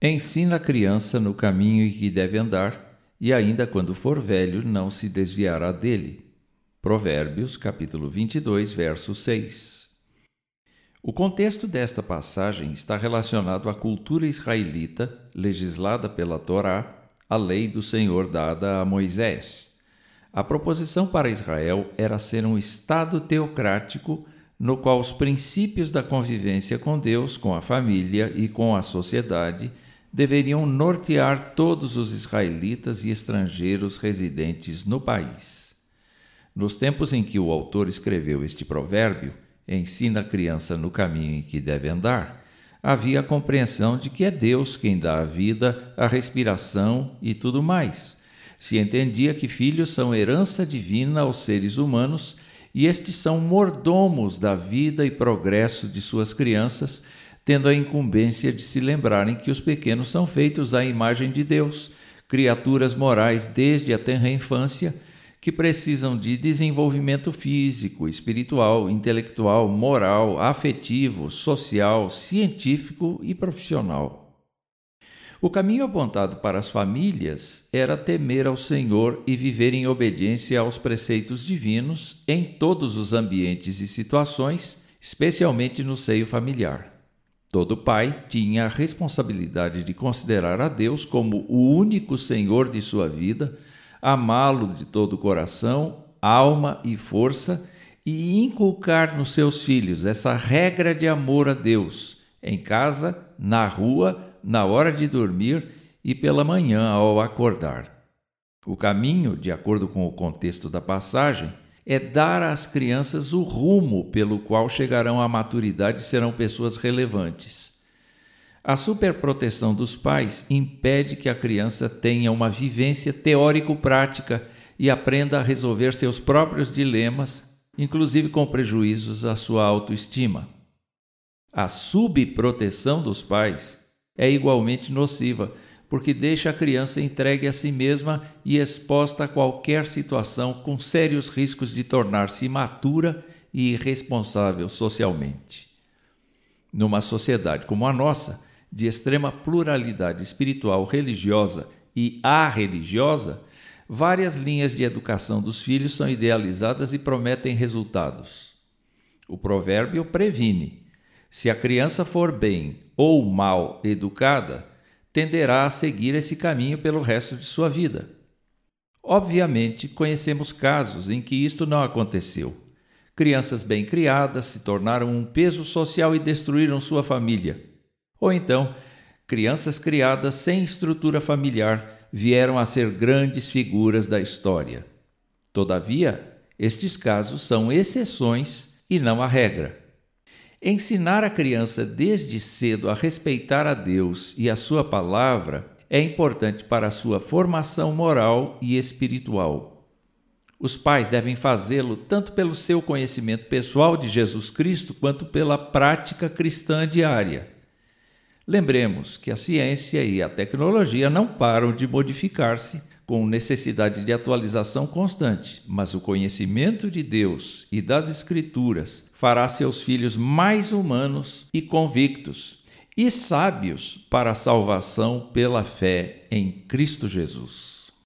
Ensina a criança no caminho em que deve andar, e ainda quando for velho não se desviará dele. Provérbios, capítulo 22, verso 6. O contexto desta passagem está relacionado à cultura israelita, legislada pela Torá, a lei do Senhor dada a Moisés. A proposição para Israel era ser um Estado teocrático no qual os princípios da convivência com Deus, com a família e com a sociedade deveriam nortear todos os israelitas e estrangeiros residentes no país. Nos tempos em que o autor escreveu este provérbio, ensina a criança no caminho em que deve andar, havia a compreensão de que é Deus quem dá a vida, a respiração e tudo mais. Se entendia que filhos são herança divina aos seres humanos e estes são mordomos da vida e progresso de suas crianças tendo a incumbência de se lembrarem que os pequenos são feitos à imagem de Deus, criaturas morais desde a tenra infância, que precisam de desenvolvimento físico, espiritual, intelectual, moral, afetivo, social, científico e profissional. O caminho apontado para as famílias era temer ao Senhor e viver em obediência aos preceitos divinos em todos os ambientes e situações, especialmente no seio familiar. Todo pai tinha a responsabilidade de considerar a Deus como o único Senhor de sua vida, amá-lo de todo o coração, alma e força e inculcar nos seus filhos essa regra de amor a Deus, em casa, na rua, na hora de dormir e pela manhã ao acordar. O caminho, de acordo com o contexto da passagem, é dar às crianças o rumo pelo qual chegarão à maturidade e serão pessoas relevantes. A superproteção dos pais impede que a criança tenha uma vivência teórico-prática e aprenda a resolver seus próprios dilemas, inclusive com prejuízos à sua autoestima. A subproteção dos pais é igualmente nociva porque deixa a criança entregue a si mesma e exposta a qualquer situação com sérios riscos de tornar-se imatura e irresponsável socialmente. Numa sociedade como a nossa, de extrema pluralidade espiritual, religiosa e arreligiosa, várias linhas de educação dos filhos são idealizadas e prometem resultados. O provérbio previne: se a criança for bem ou mal educada, tenderá a seguir esse caminho pelo resto de sua vida. Obviamente, conhecemos casos em que isto não aconteceu. Crianças bem criadas se tornaram um peso social e destruíram sua família. Ou então, crianças criadas sem estrutura familiar vieram a ser grandes figuras da história. Todavia, estes casos são exceções e não a regra. Ensinar a criança desde cedo a respeitar a Deus e a Sua palavra é importante para a sua formação moral e espiritual. Os pais devem fazê-lo tanto pelo seu conhecimento pessoal de Jesus Cristo quanto pela prática cristã diária. Lembremos que a ciência e a tecnologia não param de modificar-se com necessidade de atualização constante, mas o conhecimento de Deus e das Escrituras fará seus filhos mais humanos e convictos e sábios para a salvação pela fé em Cristo Jesus.